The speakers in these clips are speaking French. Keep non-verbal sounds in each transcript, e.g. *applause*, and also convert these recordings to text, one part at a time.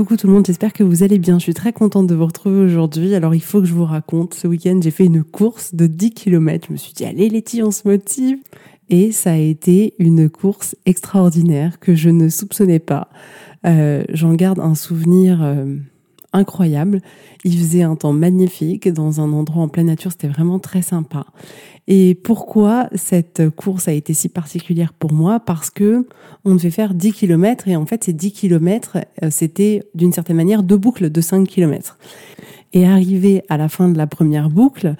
Coucou tout le monde, j'espère que vous allez bien. Je suis très contente de vous retrouver aujourd'hui. Alors il faut que je vous raconte, ce week-end j'ai fait une course de 10 km. Je me suis dit, allez Letty, on se motive. Et ça a été une course extraordinaire que je ne soupçonnais pas. Euh, J'en garde un souvenir euh, incroyable. Il faisait un temps magnifique dans un endroit en pleine nature, c'était vraiment très sympa. Et pourquoi cette course a été si particulière pour moi? Parce que on devait faire 10 km et en fait ces 10 km, euh, c'était d'une certaine manière deux boucles de 5 km. Et arrivé à la fin de la première boucle,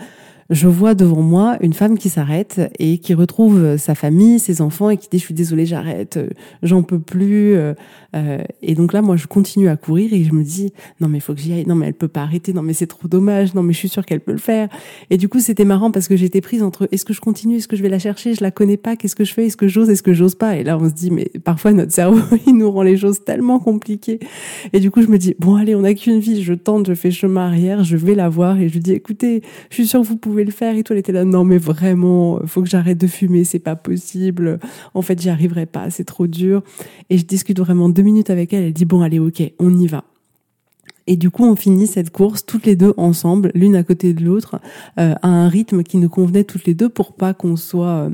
je vois devant moi une femme qui s'arrête et qui retrouve sa famille, ses enfants et qui dit je suis désolée, j'arrête, j'en peux plus. Euh, et donc là, moi, je continue à courir et je me dis non mais il faut que j'y aille, non mais elle peut pas arrêter, non mais c'est trop dommage, non mais je suis sûre qu'elle peut le faire. Et du coup, c'était marrant parce que j'étais prise entre est-ce que je continue, est-ce que je vais la chercher, je la connais pas, qu'est-ce que je fais, est-ce que j'ose, est-ce que j'ose pas? Et là, on se dit mais parfois notre cerveau *laughs* il nous rend les choses tellement compliquées. Et du coup, je me dis bon allez, on n'a qu'une vie, je tente, je fais chemin arrière, je vais la voir et je dis écoutez, je suis sûre que vous pouvez le faire et toi elle était là non mais vraiment faut que j'arrête de fumer c'est pas possible. En fait j'y arriverai pas c'est trop dur. Et je discute vraiment deux minutes avec elle elle dit bon allez ok on y va. Et du coup, on finit cette course toutes les deux ensemble, l'une à côté de l'autre, euh, à un rythme qui nous convenait toutes les deux pour pas qu'on soit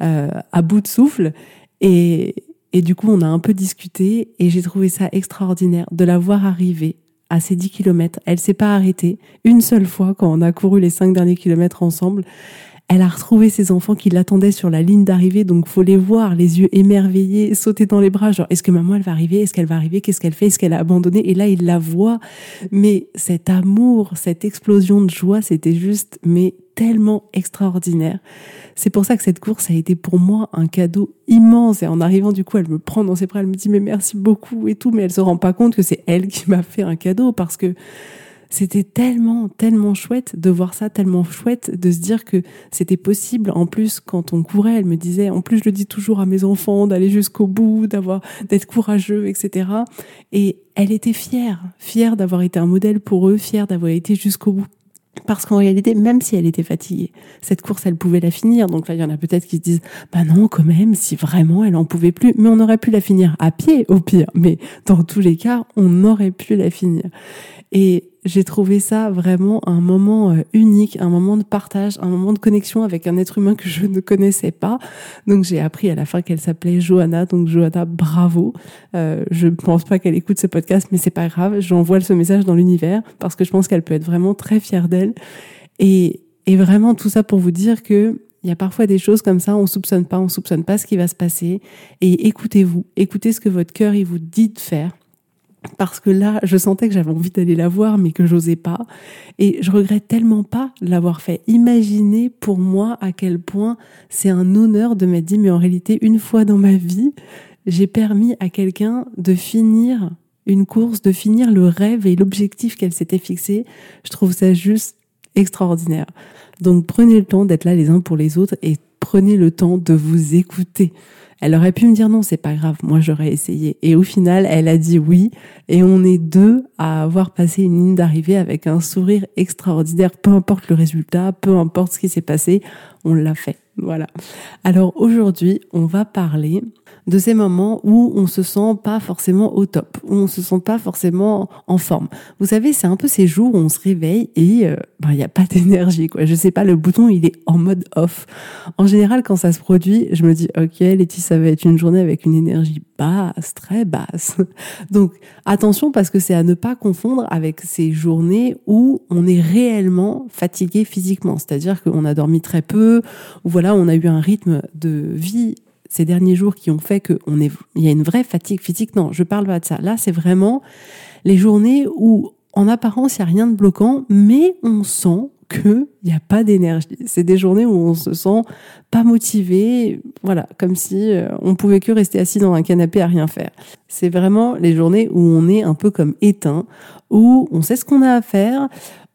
euh, à bout de souffle. Et, et du coup, on a un peu discuté et j'ai trouvé ça extraordinaire de la voir arriver à ces 10 kilomètres. Elle s'est pas arrêtée. Une seule fois quand on a couru les cinq derniers kilomètres ensemble. Elle a retrouvé ses enfants qui l'attendaient sur la ligne d'arrivée, donc faut les voir, les yeux émerveillés, sauter dans les bras, genre est-ce que maman elle va arriver, est-ce qu'elle va arriver, qu'est-ce qu'elle fait, est-ce qu'elle a abandonné? Et là il la voit, mais cet amour, cette explosion de joie, c'était juste mais tellement extraordinaire. C'est pour ça que cette course a été pour moi un cadeau immense. Et en arrivant, du coup, elle me prend dans ses bras, elle me dit mais merci beaucoup et tout, mais elle se rend pas compte que c'est elle qui m'a fait un cadeau parce que c'était tellement, tellement chouette de voir ça, tellement chouette de se dire que c'était possible. En plus, quand on courait, elle me disait, en plus, je le dis toujours à mes enfants, d'aller jusqu'au bout, d'avoir, d'être courageux, etc. Et elle était fière, fière d'avoir été un modèle pour eux, fière d'avoir été jusqu'au bout. Parce qu'en réalité, même si elle était fatiguée, cette course, elle pouvait la finir. Donc là, il y en a peut-être qui se disent, bah non, quand même, si vraiment elle en pouvait plus, mais on aurait pu la finir à pied, au pire. Mais dans tous les cas, on aurait pu la finir. Et j'ai trouvé ça vraiment un moment euh, unique, un moment de partage, un moment de connexion avec un être humain que je ne connaissais pas. Donc j'ai appris à la fin qu'elle s'appelait Johanna. Donc Johanna, bravo. Euh, je ne pense pas qu'elle écoute ce podcast, mais c'est pas grave. J'envoie ce message dans l'univers parce que je pense qu'elle peut être vraiment très fière d'elle. Et, et vraiment tout ça pour vous dire que il y a parfois des choses comme ça, on soupçonne pas, on soupçonne pas ce qui va se passer. Et écoutez-vous, écoutez ce que votre cœur il vous dit de faire parce que là, je sentais que j'avais envie d'aller la voir, mais que j'osais pas. Et je regrette tellement pas de l'avoir fait. Imaginez pour moi à quel point c'est un honneur de m'être dit, mais en réalité, une fois dans ma vie, j'ai permis à quelqu'un de finir une course, de finir le rêve et l'objectif qu'elle s'était fixé. Je trouve ça juste extraordinaire. Donc prenez le temps d'être là les uns pour les autres et prenez le temps de vous écouter. Elle aurait pu me dire non, c'est pas grave, moi j'aurais essayé. Et au final, elle a dit oui. Et on est deux à avoir passé une ligne d'arrivée avec un sourire extraordinaire. Peu importe le résultat, peu importe ce qui s'est passé, on l'a fait. Voilà. Alors aujourd'hui, on va parler de ces moments où on se sent pas forcément au top, où on se sent pas forcément en forme. Vous savez, c'est un peu ces jours où on se réveille et euh, ben, il n'y a pas *laughs* d'énergie. Quoi. Je sais pas, le bouton il est en mode off. En général, quand ça se produit, je me dis ok, Letty, ça va être une journée avec une énergie basse, très basse. *laughs* Donc attention parce que c'est à ne pas confondre avec ces journées où on est réellement fatigué physiquement, c'est-à-dire qu'on a dormi très peu, ou voilà, on a eu un rythme de vie ces derniers jours qui ont fait qu'on est, il y a une vraie fatigue physique. Non, je parle pas de ça. Là, c'est vraiment les journées où, en apparence, il n'y a rien de bloquant, mais on sent qu'il n'y a pas d'énergie. C'est des journées où on se sent pas motivé, voilà, comme si euh, on pouvait que rester assis dans un canapé à rien faire. C'est vraiment les journées où on est un peu comme éteint, où on sait ce qu'on a à faire,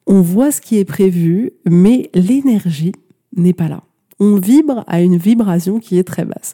on voit ce qui est prévu, mais l'énergie n'est pas là on vibre à une vibration qui est très basse.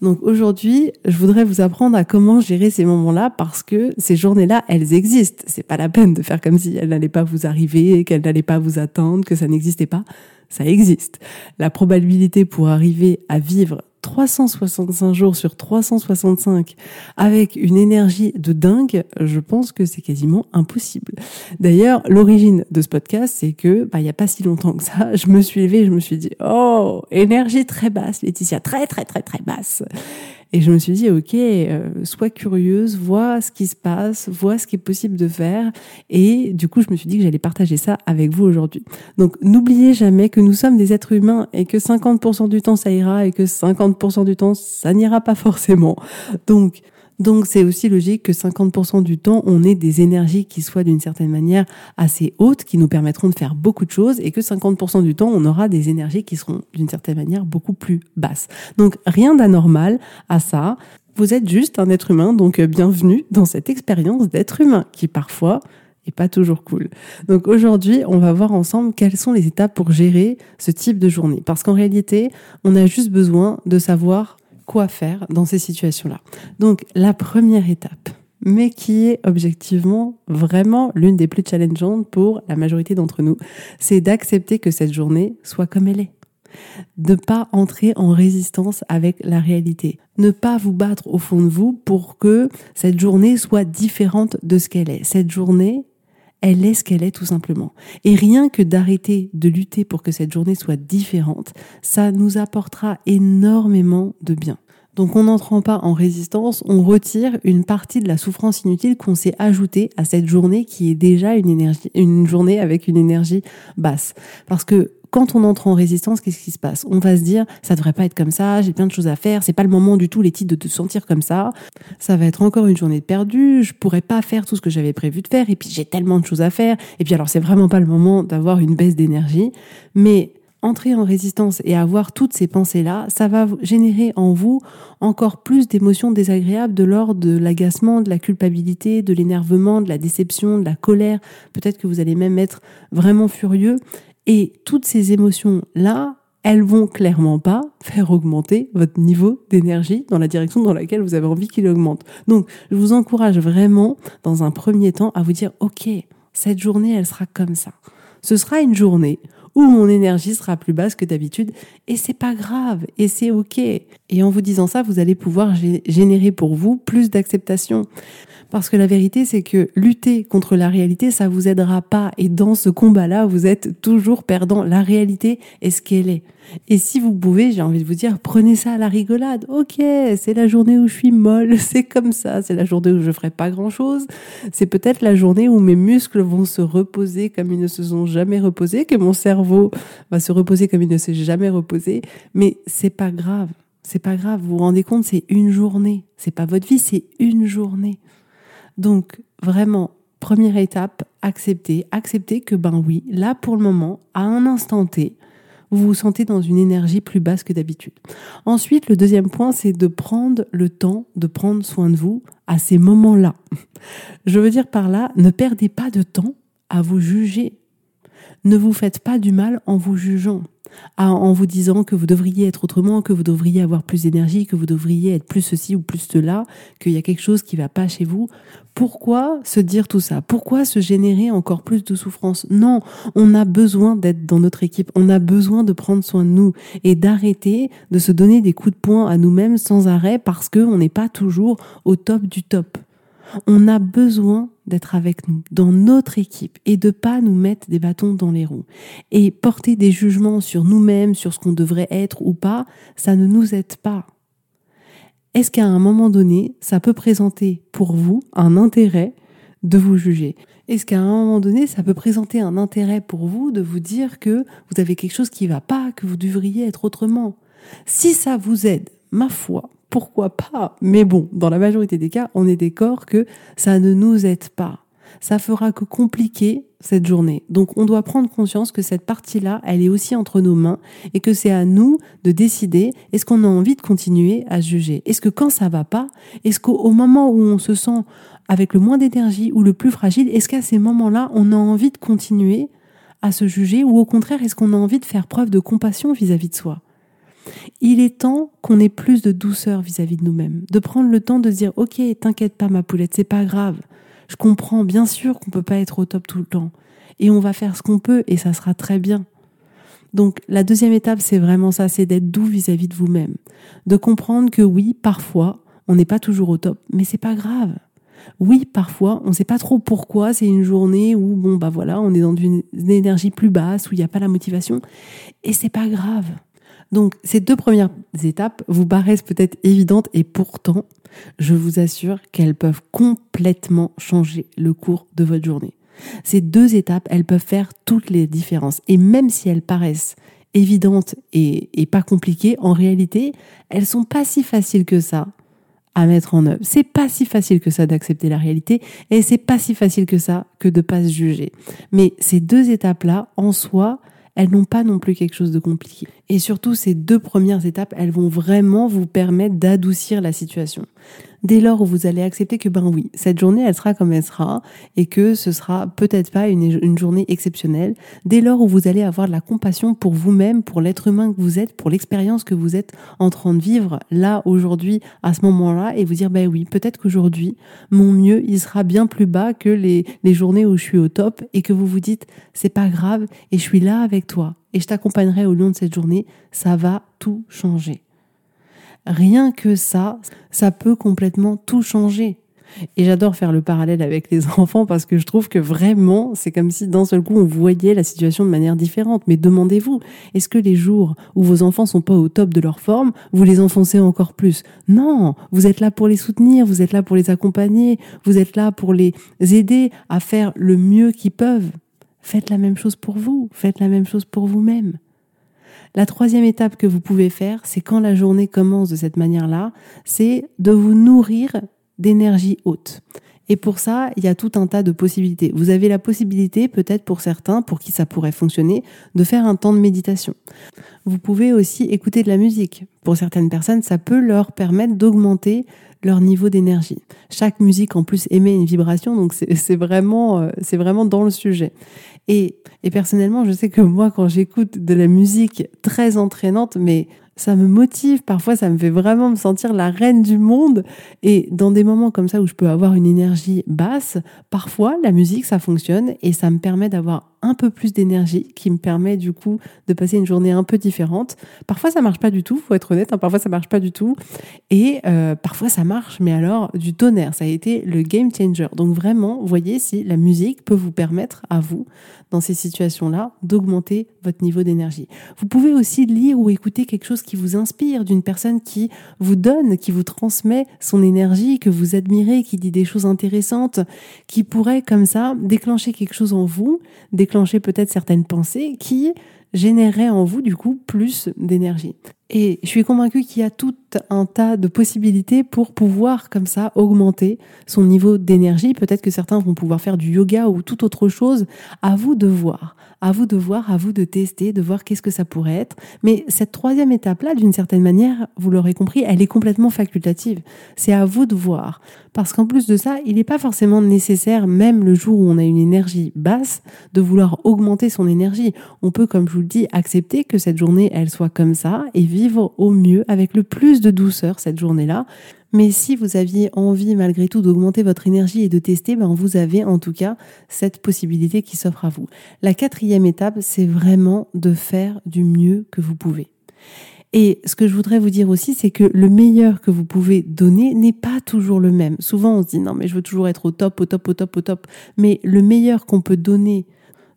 Donc aujourd'hui, je voudrais vous apprendre à comment gérer ces moments-là parce que ces journées-là, elles existent. C'est pas la peine de faire comme si elles n'allaient pas vous arriver, qu'elles n'allaient pas vous attendre, que ça n'existait pas. Ça existe. La probabilité pour arriver à vivre 365 jours sur 365 avec une énergie de dingue, je pense que c'est quasiment impossible. D'ailleurs, l'origine de ce podcast, c'est que bah il y a pas si longtemps que ça, je me suis levée, je me suis dit "Oh, énergie très basse, Laetitia, très très très très basse." Et je me suis dit, ok, euh, sois curieuse, vois ce qui se passe, vois ce qui est possible de faire. Et du coup, je me suis dit que j'allais partager ça avec vous aujourd'hui. Donc, n'oubliez jamais que nous sommes des êtres humains et que 50% du temps ça ira et que 50% du temps ça n'ira pas forcément. Donc, donc c'est aussi logique que 50% du temps, on ait des énergies qui soient d'une certaine manière assez hautes, qui nous permettront de faire beaucoup de choses, et que 50% du temps, on aura des énergies qui seront d'une certaine manière beaucoup plus basses. Donc rien d'anormal à ça. Vous êtes juste un être humain, donc bienvenue dans cette expérience d'être humain, qui parfois est pas toujours cool. Donc aujourd'hui, on va voir ensemble quelles sont les étapes pour gérer ce type de journée. Parce qu'en réalité, on a juste besoin de savoir quoi faire dans ces situations-là. Donc la première étape, mais qui est objectivement vraiment l'une des plus challengeantes pour la majorité d'entre nous, c'est d'accepter que cette journée soit comme elle est. De pas entrer en résistance avec la réalité. Ne pas vous battre au fond de vous pour que cette journée soit différente de ce qu'elle est. Cette journée, elle est ce qu'elle est tout simplement. Et rien que d'arrêter de lutter pour que cette journée soit différente, ça nous apportera énormément de bien. Donc en n'entrant pas en résistance, on retire une partie de la souffrance inutile qu'on s'est ajoutée à cette journée qui est déjà une énergie, une journée avec une énergie basse. Parce que quand on entre en résistance, qu'est-ce qui se passe? On va se dire, ça devrait pas être comme ça, j'ai plein de choses à faire, c'est pas le moment du tout, les titres, de te sentir comme ça. Ça va être encore une journée perdue, je pourrais pas faire tout ce que j'avais prévu de faire, et puis j'ai tellement de choses à faire, et puis alors c'est vraiment pas le moment d'avoir une baisse d'énergie. Mais entrer en résistance et avoir toutes ces pensées-là, ça va générer en vous encore plus d'émotions désagréables de l'ordre de l'agacement, de la culpabilité, de l'énervement, de la déception, de la colère. Peut-être que vous allez même être vraiment furieux. Et toutes ces émotions-là, elles vont clairement pas faire augmenter votre niveau d'énergie dans la direction dans laquelle vous avez envie qu'il augmente. Donc, je vous encourage vraiment, dans un premier temps, à vous dire, OK, cette journée, elle sera comme ça. Ce sera une journée où mon énergie sera plus basse que d'habitude et c'est pas grave et c'est OK. Et en vous disant ça, vous allez pouvoir générer pour vous plus d'acceptation. Parce que la vérité, c'est que lutter contre la réalité, ça vous aidera pas. Et dans ce combat-là, vous êtes toujours perdant. La réalité est ce qu'elle est. Et si vous pouvez, j'ai envie de vous dire, prenez ça à la rigolade. Ok, c'est la journée où je suis molle, *laughs* c'est comme ça. C'est la journée où je ferai pas grand-chose. C'est peut-être la journée où mes muscles vont se reposer comme ils ne se sont jamais reposés, que mon cerveau va se reposer comme il ne s'est jamais reposé. Mais c'est pas grave. C'est pas grave. Vous vous rendez compte, c'est une journée. C'est pas votre vie, c'est une journée. Donc, vraiment, première étape, accepter. Accepter que, ben oui, là, pour le moment, à un instant T, vous vous sentez dans une énergie plus basse que d'habitude. Ensuite, le deuxième point, c'est de prendre le temps de prendre soin de vous à ces moments-là. Je veux dire par là, ne perdez pas de temps à vous juger. Ne vous faites pas du mal en vous jugeant, en vous disant que vous devriez être autrement, que vous devriez avoir plus d'énergie, que vous devriez être plus ceci ou plus cela, qu'il y a quelque chose qui va pas chez vous. Pourquoi se dire tout ça? Pourquoi se générer encore plus de souffrance? Non, on a besoin d'être dans notre équipe, on a besoin de prendre soin de nous et d'arrêter de se donner des coups de poing à nous-mêmes sans arrêt parce qu'on n'est pas toujours au top du top. On a besoin d'être avec nous, dans notre équipe, et de pas nous mettre des bâtons dans les roues. Et porter des jugements sur nous-mêmes, sur ce qu'on devrait être ou pas, ça ne nous aide pas. Est-ce qu'à un moment donné, ça peut présenter pour vous un intérêt de vous juger? Est-ce qu'à un moment donné, ça peut présenter un intérêt pour vous de vous dire que vous avez quelque chose qui va pas, que vous devriez être autrement? Si ça vous aide, ma foi, pourquoi pas Mais bon, dans la majorité des cas, on est d'accord que ça ne nous aide pas. Ça fera que compliquer cette journée. Donc on doit prendre conscience que cette partie-là, elle est aussi entre nos mains et que c'est à nous de décider est-ce qu'on a envie de continuer à juger? Est-ce que quand ça va pas, est-ce qu'au moment où on se sent avec le moins d'énergie ou le plus fragile, est-ce qu'à ces moments-là, on a envie de continuer à se juger ou au contraire, est-ce qu'on a envie de faire preuve de compassion vis-à-vis -vis de soi? Il est temps qu'on ait plus de douceur vis-à-vis de nous-mêmes, de prendre le temps de dire OK, t'inquiète pas ma poulette, c'est pas grave. Je comprends bien sûr qu'on peut pas être au top tout le temps et on va faire ce qu'on peut et ça sera très bien. Donc la deuxième étape, c'est vraiment ça, c'est d'être doux vis-à-vis de vous-même, de comprendre que oui, parfois, on n'est pas toujours au top, mais c'est pas grave. Oui, parfois, on ne sait pas trop pourquoi, c'est une journée où bon bah voilà, on est dans une énergie plus basse où il n'y a pas la motivation et c'est pas grave. Donc ces deux premières étapes vous paraissent peut-être évidentes et pourtant, je vous assure qu'elles peuvent complètement changer le cours de votre journée. Ces deux étapes, elles peuvent faire toutes les différences. Et même si elles paraissent évidentes et, pas compliquées, en réalité, elles sont pas si faciles que ça à mettre en œuvre. C'est pas si facile que ça d'accepter la réalité et c'est pas si facile que ça que de pas se juger. Mais ces deux étapes-là, en soi, elles n'ont pas non plus quelque chose de compliqué. Et surtout, ces deux premières étapes, elles vont vraiment vous permettre d'adoucir la situation dès lors où vous allez accepter que ben oui, cette journée elle sera comme elle sera et que ce sera peut-être pas une, journée exceptionnelle, dès lors où vous allez avoir de la compassion pour vous-même, pour l'être humain que vous êtes, pour l'expérience que vous êtes en train de vivre là aujourd'hui à ce moment-là et vous dire ben oui, peut-être qu'aujourd'hui mon mieux il sera bien plus bas que les, les journées où je suis au top et que vous vous dites c'est pas grave et je suis là avec toi et je t'accompagnerai au long de cette journée, ça va tout changer. Rien que ça, ça peut complètement tout changer. Et j'adore faire le parallèle avec les *laughs* enfants parce que je trouve que vraiment, c'est comme si d'un seul coup on voyait la situation de manière différente. Mais demandez-vous, est-ce que les jours où vos enfants sont pas au top de leur forme, vous les enfoncez encore plus? Non, vous êtes là pour les soutenir, vous êtes là pour les accompagner, vous êtes là pour les aider à faire le mieux qu'ils peuvent. Faites la même chose pour vous, faites la même chose pour vous-même. La troisième étape que vous pouvez faire, c'est quand la journée commence de cette manière-là, c'est de vous nourrir d'énergie haute. Et pour ça, il y a tout un tas de possibilités. Vous avez la possibilité, peut-être pour certains, pour qui ça pourrait fonctionner, de faire un temps de méditation. Vous pouvez aussi écouter de la musique. Pour certaines personnes, ça peut leur permettre d'augmenter leur niveau d'énergie. Chaque musique en plus émet une vibration, donc c'est vraiment, euh, vraiment dans le sujet. Et, et personnellement, je sais que moi, quand j'écoute de la musique très entraînante, mais ça me motive, parfois ça me fait vraiment me sentir la reine du monde. Et dans des moments comme ça où je peux avoir une énergie basse, parfois la musique ça fonctionne et ça me permet d'avoir un peu plus d'énergie qui me permet du coup de passer une journée un peu différente. Parfois ça marche pas du tout, faut être honnête, hein, parfois ça marche pas du tout. Et euh, parfois ça marche, mais alors du tonnerre, ça a été le game changer. Donc vraiment, voyez si la musique peut vous permettre à vous, dans ces situations-là, d'augmenter votre niveau d'énergie. Vous pouvez aussi lire ou écouter quelque chose qui vous inspire, d'une personne qui vous donne, qui vous transmet son énergie, que vous admirez, qui dit des choses intéressantes, qui pourrait comme ça déclencher quelque chose en vous, peut-être certaines pensées qui généreraient en vous du coup plus d'énergie. Et je suis convaincue qu'il y a tout un tas de possibilités pour pouvoir comme ça augmenter son niveau d'énergie. Peut-être que certains vont pouvoir faire du yoga ou toute autre chose. À vous de voir. À vous de voir, à vous de tester, de voir qu'est-ce que ça pourrait être. Mais cette troisième étape-là, d'une certaine manière, vous l'aurez compris, elle est complètement facultative. C'est à vous de voir. Parce qu'en plus de ça, il n'est pas forcément nécessaire, même le jour où on a une énergie basse, de vouloir augmenter son énergie. On peut, comme je vous le dis, accepter que cette journée, elle soit comme ça et vivre au mieux avec le plus de douceur cette journée-là. Mais si vous aviez envie malgré tout d'augmenter votre énergie et de tester, ben vous avez en tout cas cette possibilité qui s'offre à vous. La quatrième étape, c'est vraiment de faire du mieux que vous pouvez. Et ce que je voudrais vous dire aussi, c'est que le meilleur que vous pouvez donner n'est pas toujours le même. Souvent, on se dit non, mais je veux toujours être au top, au top, au top, au top. Mais le meilleur qu'on peut donner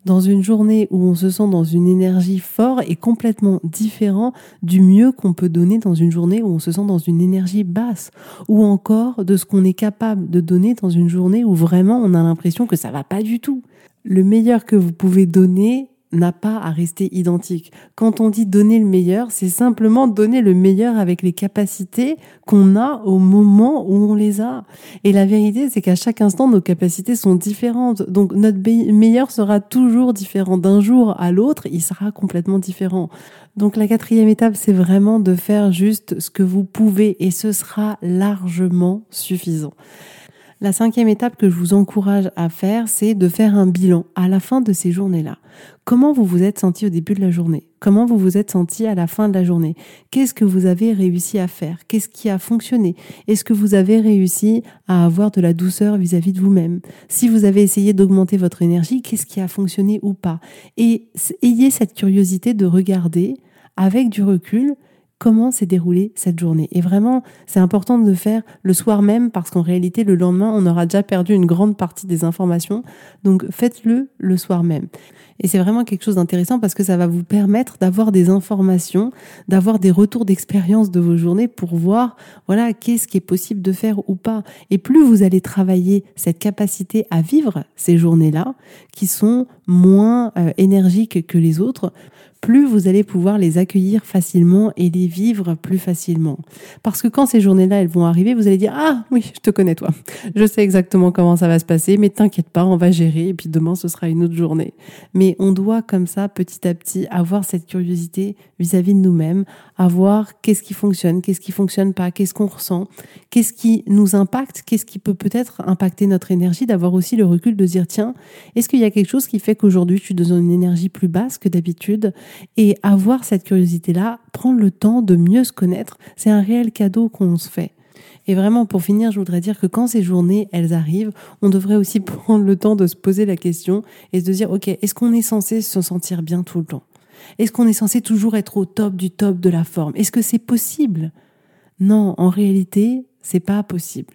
dans une journée où on se sent dans une énergie forte est complètement différent du mieux qu'on peut donner dans une journée où on se sent dans une énergie basse ou encore de ce qu'on est capable de donner dans une journée où vraiment on a l'impression que ça va pas du tout. Le meilleur que vous pouvez donner n'a pas à rester identique. Quand on dit donner le meilleur, c'est simplement donner le meilleur avec les capacités qu'on a au moment où on les a. Et la vérité, c'est qu'à chaque instant, nos capacités sont différentes. Donc notre meilleur sera toujours différent. D'un jour à l'autre, il sera complètement différent. Donc la quatrième étape, c'est vraiment de faire juste ce que vous pouvez et ce sera largement suffisant. La cinquième étape que je vous encourage à faire, c'est de faire un bilan à la fin de ces journées-là. Comment vous vous êtes senti au début de la journée? Comment vous vous êtes senti à la fin de la journée? Qu'est-ce que vous avez réussi à faire? Qu'est-ce qui a fonctionné? Est-ce que vous avez réussi à avoir de la douceur vis-à-vis de vous-même? Si vous avez essayé d'augmenter votre énergie, qu'est-ce qui a fonctionné ou pas? Et ayez cette curiosité de regarder avec du recul comment s'est déroulée cette journée. Et vraiment, c'est important de le faire le soir même parce qu'en réalité, le lendemain, on aura déjà perdu une grande partie des informations. Donc, faites-le le soir même. Et c'est vraiment quelque chose d'intéressant parce que ça va vous permettre d'avoir des informations, d'avoir des retours d'expérience de vos journées pour voir, voilà, qu'est-ce qui est possible de faire ou pas. Et plus vous allez travailler cette capacité à vivre ces journées-là, qui sont moins euh, énergiques que les autres, plus vous allez pouvoir les accueillir facilement et les vivre plus facilement. Parce que quand ces journées-là, elles vont arriver, vous allez dire, ah oui, je te connais toi. Je sais exactement comment ça va se passer, mais t'inquiète pas, on va gérer et puis demain, ce sera une autre journée. Mais on doit comme ça, petit à petit, avoir cette curiosité vis-à-vis de nous-mêmes, avoir qu'est-ce qui fonctionne, qu'est-ce qui fonctionne pas, qu'est-ce qu'on ressent, qu'est-ce qui nous impacte, qu'est-ce qui peut peut-être impacter notre énergie, d'avoir aussi le recul de dire, tiens, est-ce qu'il y a quelque chose qui fait qu'aujourd'hui, je suis dans une énergie plus basse que d'habitude et avoir cette curiosité-là, prendre le temps de mieux se connaître, c'est un réel cadeau qu'on se fait. Et vraiment, pour finir, je voudrais dire que quand ces journées, elles arrivent, on devrait aussi *laughs* prendre le temps de se poser la question et de se dire, OK, est-ce qu'on est censé se sentir bien tout le temps? Est-ce qu'on est censé toujours être au top du top de la forme? Est-ce que c'est possible? Non, en réalité, c'est pas possible.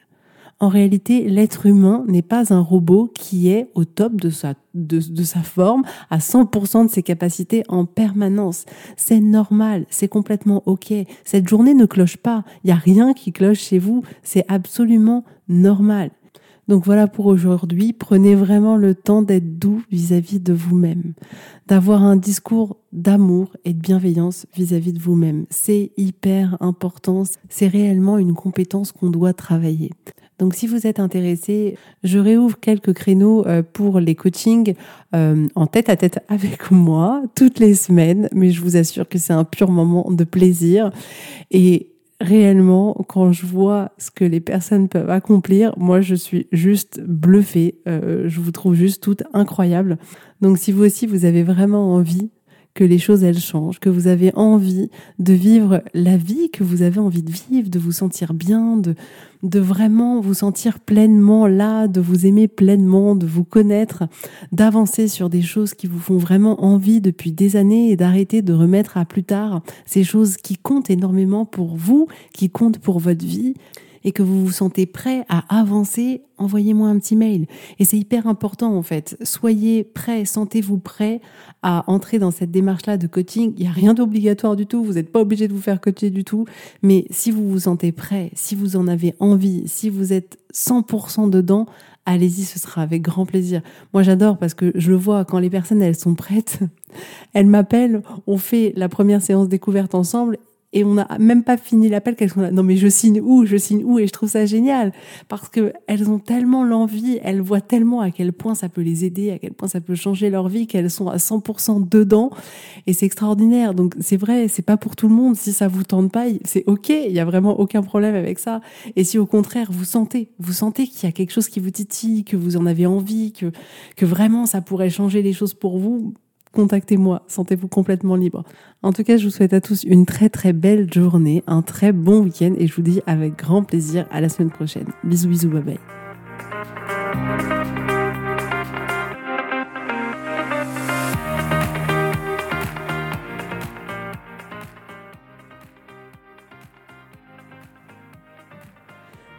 En réalité, l'être humain n'est pas un robot qui est au top de sa, de, sa forme, à 100% de ses capacités en permanence. C'est normal, c'est complètement OK. Cette journée ne cloche pas. Il n'y a rien qui cloche chez vous. C'est absolument normal. Donc voilà pour aujourd'hui. Prenez vraiment le temps d'être doux vis-à-vis de vous-même, d'avoir un discours d'amour et de bienveillance vis-à-vis de vous-même. C'est hyper important. C'est réellement une compétence qu'on doit travailler. Donc si vous êtes intéressé, je réouvre quelques créneaux euh, pour les coachings euh, en tête à tête *laughs* avec moi toutes les semaines, mais je vous assure que c'est un pur moment de plaisir. Et réellement, quand je vois ce que les personnes peuvent accomplir, moi je suis juste bluffée. Euh, je vous trouve juste toutes incroyables. Donc si vous aussi vous avez vraiment envie que les choses elles changent, que vous avez envie de vivre la vie que vous avez envie de vivre, de vous sentir bien, de, de vraiment vous sentir pleinement là, de vous aimer pleinement, de vous connaître, d'avancer sur des choses qui vous font vraiment envie depuis des années et d'arrêter de remettre à plus tard ces choses qui comptent énormément pour vous, qui comptent pour votre vie et que vous vous sentez prêt à avancer, envoyez-moi un petit mail. Et c'est hyper important en fait. Soyez prêt, sentez-vous prêt à entrer dans cette démarche-là de coaching. Il n'y a rien d'obligatoire du tout, vous n'êtes pas obligé de vous faire coacher du tout. Mais si vous vous sentez prêt, si vous en avez envie, si vous êtes 100% dedans, allez-y, ce sera avec grand plaisir. Moi, j'adore parce que je le vois quand les personnes, elles sont prêtes, *laughs* elles m'appellent, on fait la première séance découverte ensemble et on n'a même pas fini l'appel qu'elles sont là. Non mais je signe où Je signe où Et je trouve ça génial parce que elles ont tellement l'envie, elles voient tellement à quel point ça peut les aider, à quel point ça peut changer leur vie, qu'elles sont à 100% dedans et c'est extraordinaire. Donc c'est vrai, c'est pas pour tout le monde. Si ça vous tente pas, c'est ok. Il y a vraiment aucun problème avec ça. Et si au contraire vous sentez, vous sentez qu'il y a quelque chose qui vous titille, que vous en avez envie, que que vraiment ça pourrait changer les choses pour vous, contactez-moi, sentez-vous complètement libre. En tout cas, je vous souhaite à tous une très très belle journée, un très bon week-end et je vous dis avec grand plaisir à la semaine prochaine. Bisous bisous, bye bye.